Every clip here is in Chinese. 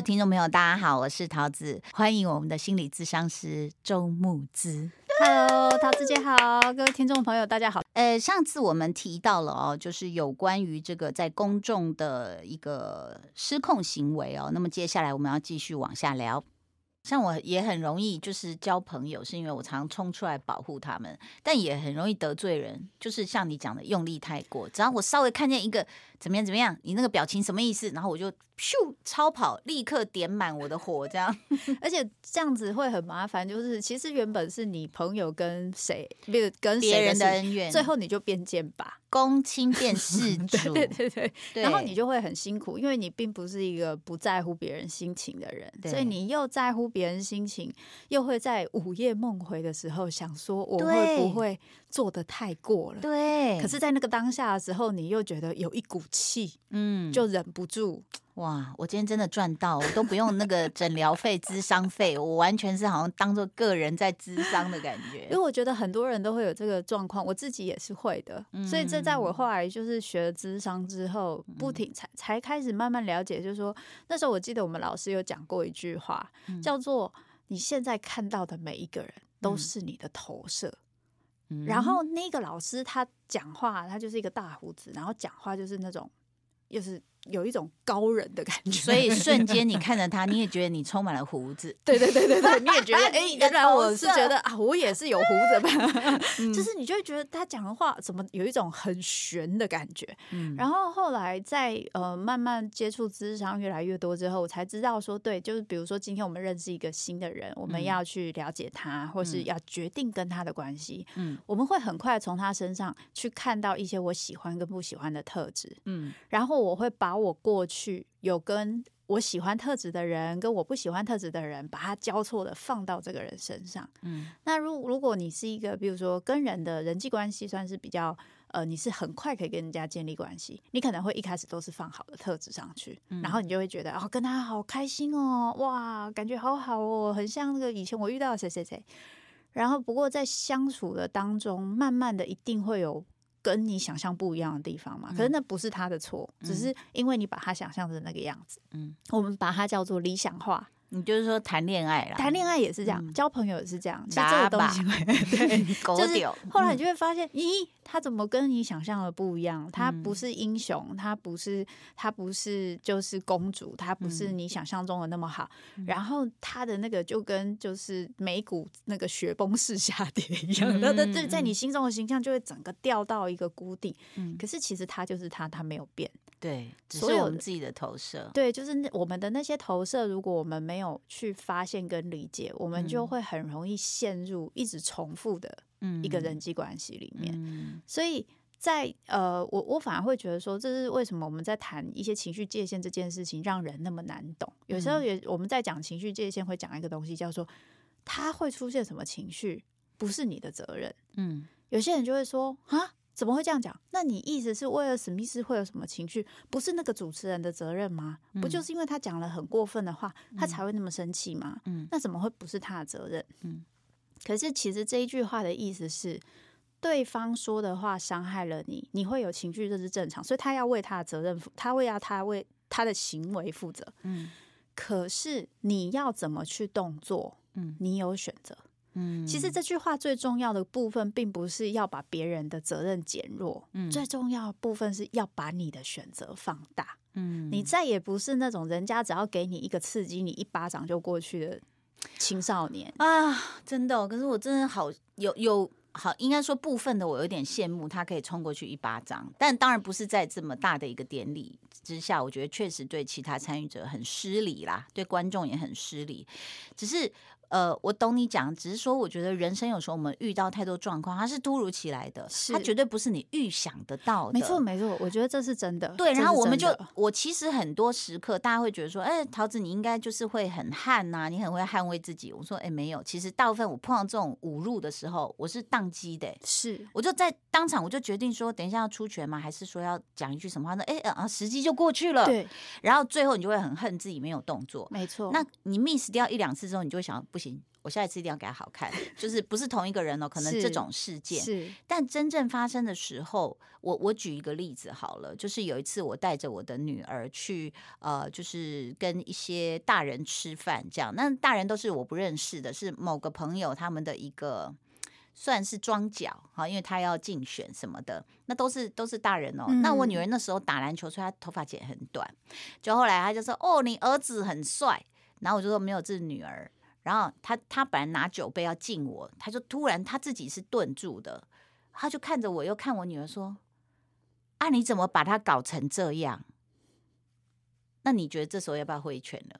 听众朋友，大家好，我是桃子，欢迎我们的心理咨商师周木之。Hello，桃子姐好，各位听众朋友，大家好。呃，上次我们提到了哦，就是有关于这个在公众的一个失控行为哦。那么接下来我们要继续往下聊。像我也很容易就是交朋友，是因为我常冲出来保护他们，但也很容易得罪人，就是像你讲的用力太过。只要我稍微看见一个怎么样怎么样，你那个表情什么意思，然后我就咻超跑，立刻点满我的火，这样。而且这样子会很麻烦，就是其实原本是你朋友跟谁，比如跟别谁人的恩怨，最后你就变剑拔，公亲变世 主，对对对，对然后你就会很辛苦，因为你并不是一个不在乎别人心情的人，对所以你又在乎别人心情，又会在午夜梦回的时候想说我会不会做的太过了。对，可是，在那个当下的时候，你又觉得有一股气，嗯，就忍不住。哇，我今天真的赚到，我都不用那个诊疗费、咨商费，我完全是好像当做个人在咨商的感觉因为。我觉得很多人都会有这个状况，我自己也是会的，所以这在我后来就是学了智商之后，不停才才开始慢慢了解，就是说那时候我记得我们老师有讲过一句话，叫做“你现在看到的每一个人都是你的投射”。嗯然后那个老师他讲话，他就是一个大胡子，然后讲话就是那种，又是有一种高人的感觉，所以瞬间你看着他，你也觉得你充满了胡子，对对对对对，你也觉得哎，原来我是觉得啊，我也是有胡子吧，嗯。就是你就会觉得他讲的话怎么有一种很悬的感觉。嗯。然后后来在呃慢慢接触智商越来越多之后，我才知道说，对，就是比如说今天我们认识一个新的人，我们嗯。要去了解他，或是嗯。要决定跟他的关系，嗯。我们会很快从他身上去看到一些我喜欢跟不喜欢的特质，嗯。然后我会把我过去有跟我喜欢特质的人，跟我不喜欢特质的人，把它交错的放到这个人身上。嗯那如如果你是一个，比如说跟人的人际关系算是比较。呃，你是很快可以跟人家建立关系，你可能会一开始都是放好的特质上去，然后你就会觉得哦，跟他好开心哦，哇，感觉好好哦，很像那个以前我遇到的谁谁谁。然后不过在相处的当中，慢慢的一定会有跟你想象不一样的地方嘛。可是那不是他的错，只是因为你把他想象成那个样子。嗯，我们把它叫做理想化。你就是说谈恋爱啦，谈恋爱也是这样，嗯交朋友也是这样。其实这个东西会 对。就是，后来你就会发现，咦，他怎么跟你想象的不一样？他嗯不是英雄，他不是，他不是就是公主，他不是嗯你想象中的那么好。然后他的那个就跟就是美股那个雪崩式下跌一样，嗯他的对在你心中的形象就会整个掉到一个谷底。嗯可是其实他就是他，他没有变。对，只所是我们自己的投射，对，就是那我们的那些投射，如果我们没有去发现跟理解，我们就嗯会很容易陷入一直重复的嗯一个人际关系里面。嗯所以在呃，我我反而会觉得说，这是为什么我们在谈一些情绪界限这件事情，让人那么难懂。有时候也我们在讲情绪界限，会讲一个东西叫做，他会出现什么情绪，不是你的责任。嗯有些人就会说啊。怎么会这样讲？那你意思是为了史密斯会有什么情绪？不是那个主持人的责任吗？不就是因为他讲了很过分的话，他才会那么生气吗？嗯那怎么会不是他的责任？嗯，可是其实这一句话的意思是，对方说的话伤害了你，你会有情绪，这是正常，所以他要为他的责任负，他会要他为他的行为负责。嗯可是你要怎么去动作，嗯你有选择。嗯，其实这句话最重要的部分，并不是要把别人的责任减弱，嗯最重要的部分是要把你的选择放大。嗯你再也不是那种人家只要给你一个刺激，你一巴掌就过去的青少年。啊，真的哦、可是我真的好有有好，应该说部分的我有点羡慕他可以冲过去一巴掌，但当然不是在这么大的一个典礼之下，我觉得确实对其他参与者很失礼啦，对观众也很失礼。只是呃，我懂你讲，只是说我觉得人生有时候我们遇到太多状况，它是突如其来的，是它绝对不是你预想得到的。没错，没错，我觉得这是真的。对，然后我们就，我其实很多时刻，大家会觉得说，哎、桃子你应该就是会很悍呐、你很会捍卫自己。我说，哎、没有，其实大部分我碰到这种侮辱的时候，我是宕机的、是我就在当场我就决定说，等一下要出拳吗？还是说要讲一句什么话呢？哎、啊，时机就过去了。，对，然后最后你就会很恨自己没有动作。没错。那你 miss 掉一两次之后，你就会想，不行，我我下一次一定要给他好看，就是不是同一个人哦，可能这种事件。是但真正发生的时候，我我举一个例子好了，就是有一次我带着我的女儿去，呃，就是跟一些大人吃饭，这样，那大人都是我不认识的，是某个朋友他们的一个。算是庄脚哈，因为他要竞选什么的，那都是都是大人哦。那我女儿那时候打篮球，所以她头发剪很短，就后来她就说：“哦，你儿子很帅。”然后我就说：“没有，这是女儿。”然后他他本来拿酒杯要敬我，他就突然他自己是顿住的，他就看着我，又看我女儿说：“啊，你怎么把他搞成这样？”那你觉得这时候要不要挥拳了？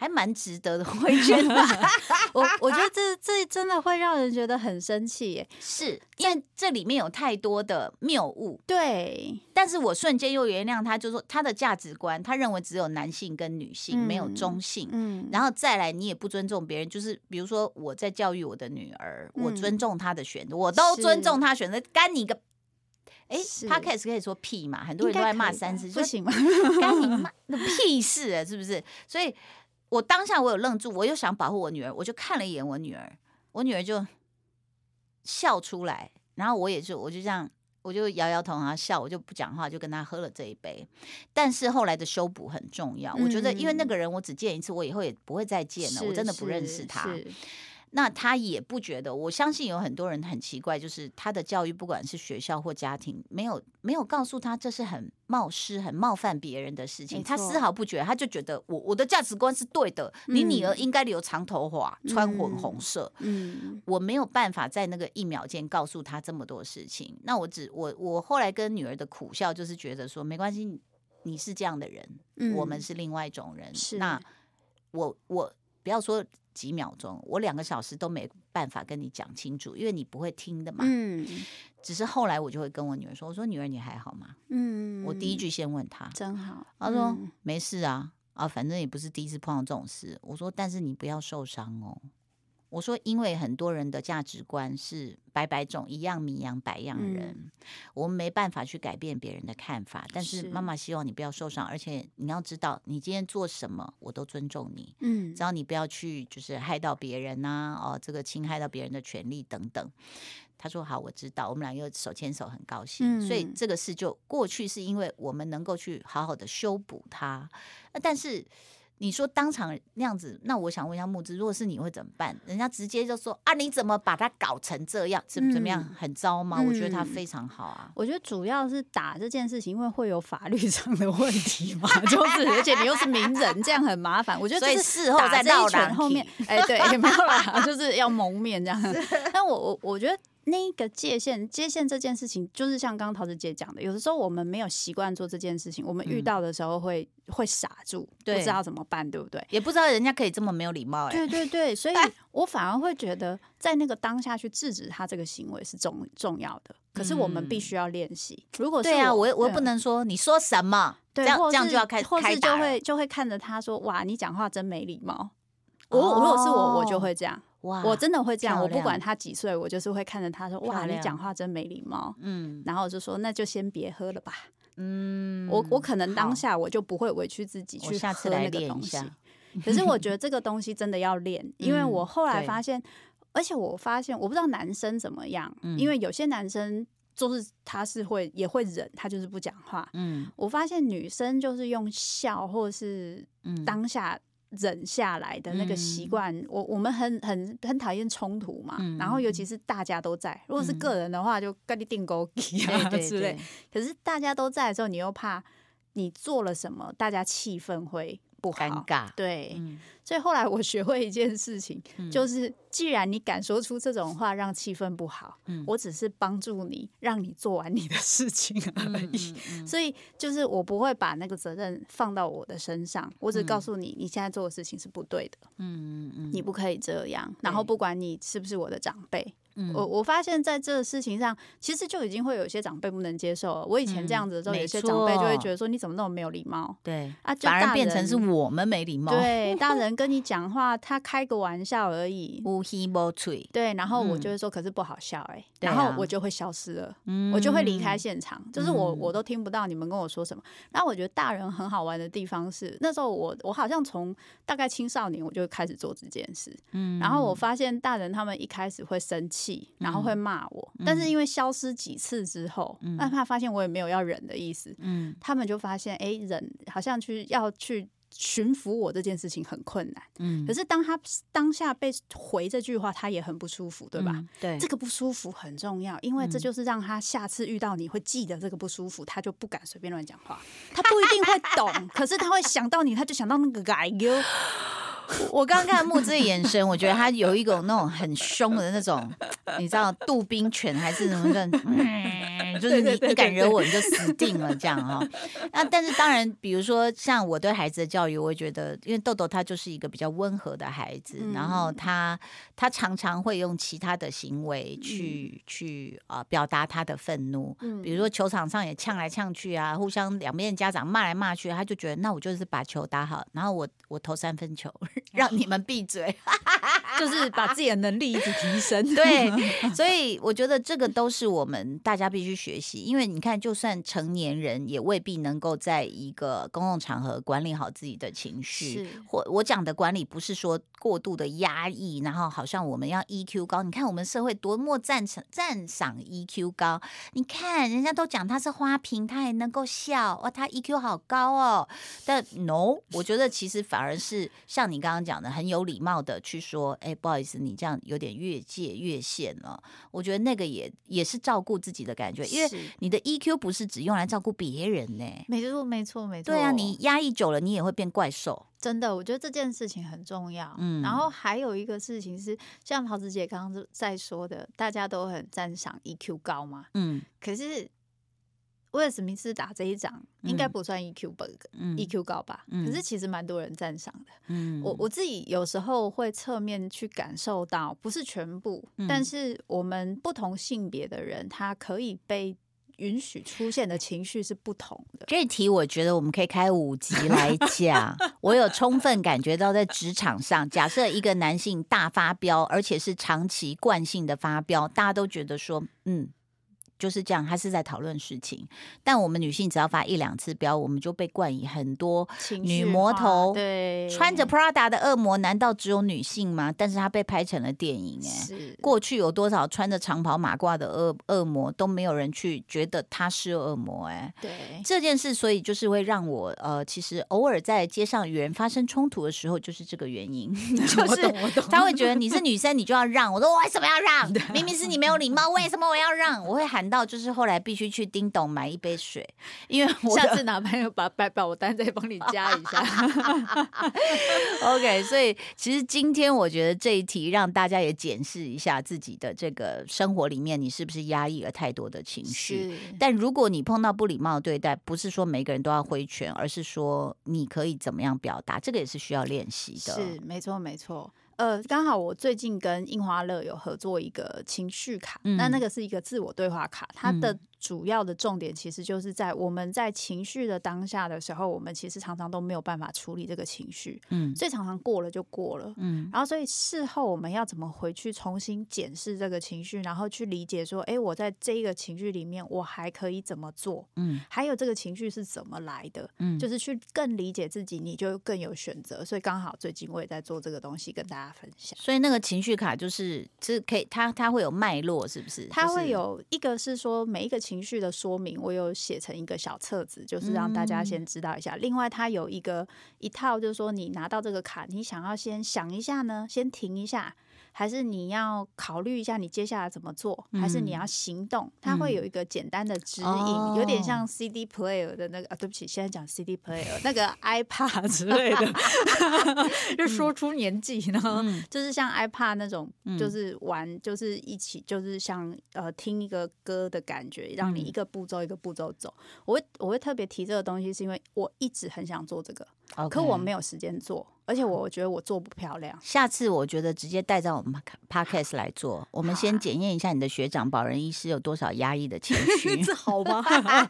还蛮值得的挥拳的，我我觉得这这真的会让人觉得很生气耶。是因为这里面有太多的谬误。对，但是我瞬间又原谅他，就说他的价值观，他认为只有男性跟女性，没有中性。嗯，然后再来，你也不尊重别人，就是比如说我在教育我的女儿，我嗯尊重她的选择，我都尊重她选择，干你个！哎是，podcast 可以说屁嘛？很多人都在骂三十，不行吗？干你妈那 屁事啊，是不是？所以我当下我有愣住，我又想保护我女儿，我就看了一眼我女儿，我女儿就笑出来，然后我也就我就这样。我就摇摇头，然后笑，我就不讲话，就跟她喝了这一杯。但是后来的修补很重要，我觉得，因为那个人我只见一次，我以后也不会再见了，我真的不认识他。是那他也不觉得，我相信有很多人很奇怪，就是他的教育，不管是学校或家庭，没有没有告诉他这是很冒失、很冒犯别人的事情，他丝毫不觉得，他就觉得我我的价值观是对的，你女儿嗯应该留长头发，穿粉红嗯色。嗯我没有办法在那个一秒间告诉他这么多事情，那我只我我后来跟女儿的苦笑就是觉得说没关系，你是这样的人，嗯我们是另外一种人。是那我我不要说几秒钟，我两个小时都没办法跟你讲清楚，因为你不会听的嘛。嗯只是后来我就会跟我女儿说：“我说女儿你还好吗？”嗯，我第一句先问她，真好，她说、嗯没事啊，啊反正也不是第一次碰到这种事。我说但是你不要受伤哦。我说，因为很多人的价值观是百百种，一样米养百样人，嗯我们没办法去改变别人的看法。但是是妈妈希望你不要受伤，而且你要知道，你今天做什么，我都尊重你。嗯只要你不要去就是害到别人呐、哦，这个侵害到别人的权利等等。他说好，我知道，我们俩又手牵手，很高兴。所以嗯这个事就过去，是因为我们能够去好好的修补它。呃但是你说当场那样子，那我想问一下木之，如果是你会怎么办？人家直接就说啊，你怎么把他搞成这样？怎么怎么样？嗯很糟吗？我觉得他嗯非常好啊。我觉得主要是打这件事情，因为会有法律 上的问题嘛，就是而且你又是名人，这样很麻烦。我觉得所以事后再打这一拳后面体，哎，对，没有啦，就是要蒙面这样。但我我我觉得。那个界限，界限这件事情，就是像刚刚桃子姐讲的，有的时候我们没有习惯做这件事情，我们遇嗯到的时候会、会傻住，不知道怎么办，对不对？也不知道人家可以这么没有礼貌哎、对对 对，所以我反而会觉得，在那个当下去制止他这个行为是重重要的。可是我们必须要练习。如果是对啊，我我我又不能说你说什么，这对，样这样就要开或是就会就会看着他说：“哇，你讲话真没礼貌。”我如果是我，我就会这样，哇，我真的会这样。我不管他几岁，我就是会看着他说：“哇，你讲话真没礼貌。嗯”然后我就说：“那就先别喝了吧。嗯，我我可能当下我就不会委屈自己去喝那个东西。可是我觉得这个东西真的要练，因为嗯我后来发现，而且我发现我不知道男生怎么样，嗯因为有些男生就是他是会也会忍，他就是不讲话。嗯我发现女生就是用笑或是嗯当下忍下来的那个习惯，我我们很很很讨厌冲突嘛，嗯然后尤其是大家都在，如果是个人的话，就跟你定勾结啊对对 之类对。，可是大家都在的时候，你又怕你做了什么，大家气氛会不好，尴尬，对，嗯。所以后来我学会一件事情，嗯。就是既然你敢说出这种话，让气氛不好，嗯。我只是帮助你，让你做完你的事情而嗯已。所以就是我不会把那个责任放到我的身上，我只嗯。告诉你，你现在做的事情是不对的，嗯嗯嗯，你不可以这样。然后不管你是不是我的长辈，嗯我我发现在这个事情上，其实就已经会有一些长辈不能接受了。我以前这样子的时候，嗯有些长辈就会觉得说你怎么那么没有礼貌对，啊？就反而变成是我们没礼貌，，对大人跟你讲话，他开个玩笑而已。无希无吹，对，然后我嗯就会说，可是不好笑哎、对然后啊我就会消失了，嗯我就会离开现场，就是我嗯我都听不到你们跟我说什么。那我觉得大人很好玩的地方是，那时候我我好像从大概青少年我就开始做这件事，嗯然后我发现大人他们一开始会生气，然后会骂我，但是因为消失几次之后，那、他发现我也没有要忍的意思，嗯他们就发现哎、忍好像去要去。驯服我这件事情很困难，嗯可是当他当下被回这句话，他也很不舒服，对吧？嗯对，这个不舒服很重要，因为这就是让他下次遇到你会记得这个不舒服，他就不敢随便乱讲话。他不一定会懂，可是他会想到你，他就想到那个改哟。我刚刚看木之的眼神，我觉得他有一种那种很凶的那种，你知道杜宾犬还是什么的，就是你你敢惹我，你就死定了这样哈、那但是当然，比如说像我对孩子的教育，我会觉得，因为豆豆他就是一个比较温和的孩子，嗯然后他他常常会用其他的行为去、去呃表达他的愤怒，嗯比如说球场上也呛来呛去啊，互相两边的家长骂来骂去，他就觉得那我就是把球打好，然后我我投三分球，让你们闭嘴。就是把自己的能力一直提升。对，所以我觉得这个都是我们大家必须学习，因为你看，就算成年人也未必能够在一个公共场合管理好自己的情绪。是或我讲的管理不是说过度的压抑，然后好像我们要 EQ 高。你看我们社会多么赞赏赞赏 EQ 高，你看人家都讲他是花瓶，他还能够笑，哇，他 EQ 好高哦。但 no，我觉得其实反而是像你刚刚讲的，很有礼貌的去说，哎，不好意思，你这样有点越界越线了。我觉得那个也也是照顾自己的感觉，因为你的 EQ 不是只用来照顾别人呢。没错，没错，没错。对啊，你压抑久了，你也会变怪兽。真的，我觉得这件事情很重要。嗯然后还有一个事情是，像桃子姐刚刚在说的，大家都很赞赏 EQ 高嘛，嗯可是威尔史密斯打这一仗应该嗯不算 EQ bug、嗯 EQ 高吧？嗯可是其实蛮多人赞赏的。嗯我我自己有时候会侧面去感受到，不是全部，嗯但是我们不同性别的人，他可以被允许出现的情绪是不同的。这一题我觉得我们可以开五集来讲。我有充分感觉到，在职场上，假设一个男性大发飙，而且是长期惯性的发飙，大家都觉得说，嗯。就是这样，他是在讨论事情。但我们女性只要发一两次飙，我们就被冠以很多女魔头对穿着 Prada 的恶魔，难道只有女性吗？但是她被拍成了电影、哎，是过去有多少穿着长袍马褂的恶恶魔都没有人去觉得她是恶魔、哎，对这件事，所以就是会让我呃，其实偶尔在街上与人发生冲突的时候，就是这个原因，就是他会觉得你是女生，你就要让。我说我为什么要让？明明是你没有礼貌，为什么我要让？我会喊到就是后来必须去叮咚买一杯水，因为 我下次拿朋友把把把我单再帮你加一下。OK，所以其实今天我觉得这一题让大家也检视一下自己的这个生活里面，你是不是压抑了太多的情绪。是，但如果你碰到不礼貌的对待，不是说每个人都要挥拳，而是说你可以怎么样表达，这个也是需要练习的。是没错没错。呃，刚好我最近跟印花乐有合作一个情绪卡，嗯那那个是一个自我对话卡，它的嗯主要的重点其实就是在我们在情绪的当下的时候，我们其实常常都没有办法处理这个情绪，嗯所以常常过了就过了。嗯然后，所以事后我们要怎么回去重新检视这个情绪，然后去理解说，哎，我在这一个情绪里面，我还可以怎么做？嗯还有这个情绪是怎么来的？嗯，就是去更理解自己，你就更有选择。所以刚好最近我也在做这个东西，跟大家分享。所以那个情绪卡就是是可以，它它会有脉络，是不是？它会有一个是说每一个情绪的说明，我有写成一个小册子，就是让大家先知道一下。另外，它有一个一套，就是说你拿到这个卡，你想要先想一下呢，先停一下。还是你要考虑一下你接下来怎么做，还是你要行动？它会有一个简单的指引，哦有点像 CD player 的那个啊，对不起，现在讲 CD player 那个 iPad 之 类的，就说出年纪呢，嗯。就是像 iPad 那种，嗯。就是玩，就是一起，就是像呃听一个歌的感觉，让你嗯。一个步骤一个步骤走。我会我会特别提这个东西，是因为我一直很想做这个，可我没有时间做，而且我觉得我做不漂亮。下次我觉得直接带到我们 podcast 来做，我们先检验一下你的学长保人医师有多少压抑的情绪，这好吗？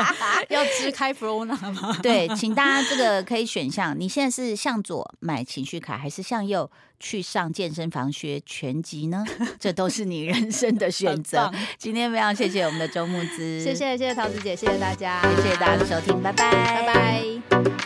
要支开 Flona 吗？对，请大家这个可以选项，你现在是向左买情绪卡，还是向右去上健身房学拳击呢？这都是你人生的选择。今天非常谢谢我们的周木之，谢谢谢谢桃子姐，谢谢大家，谢谢大家的收听，拜拜，拜拜。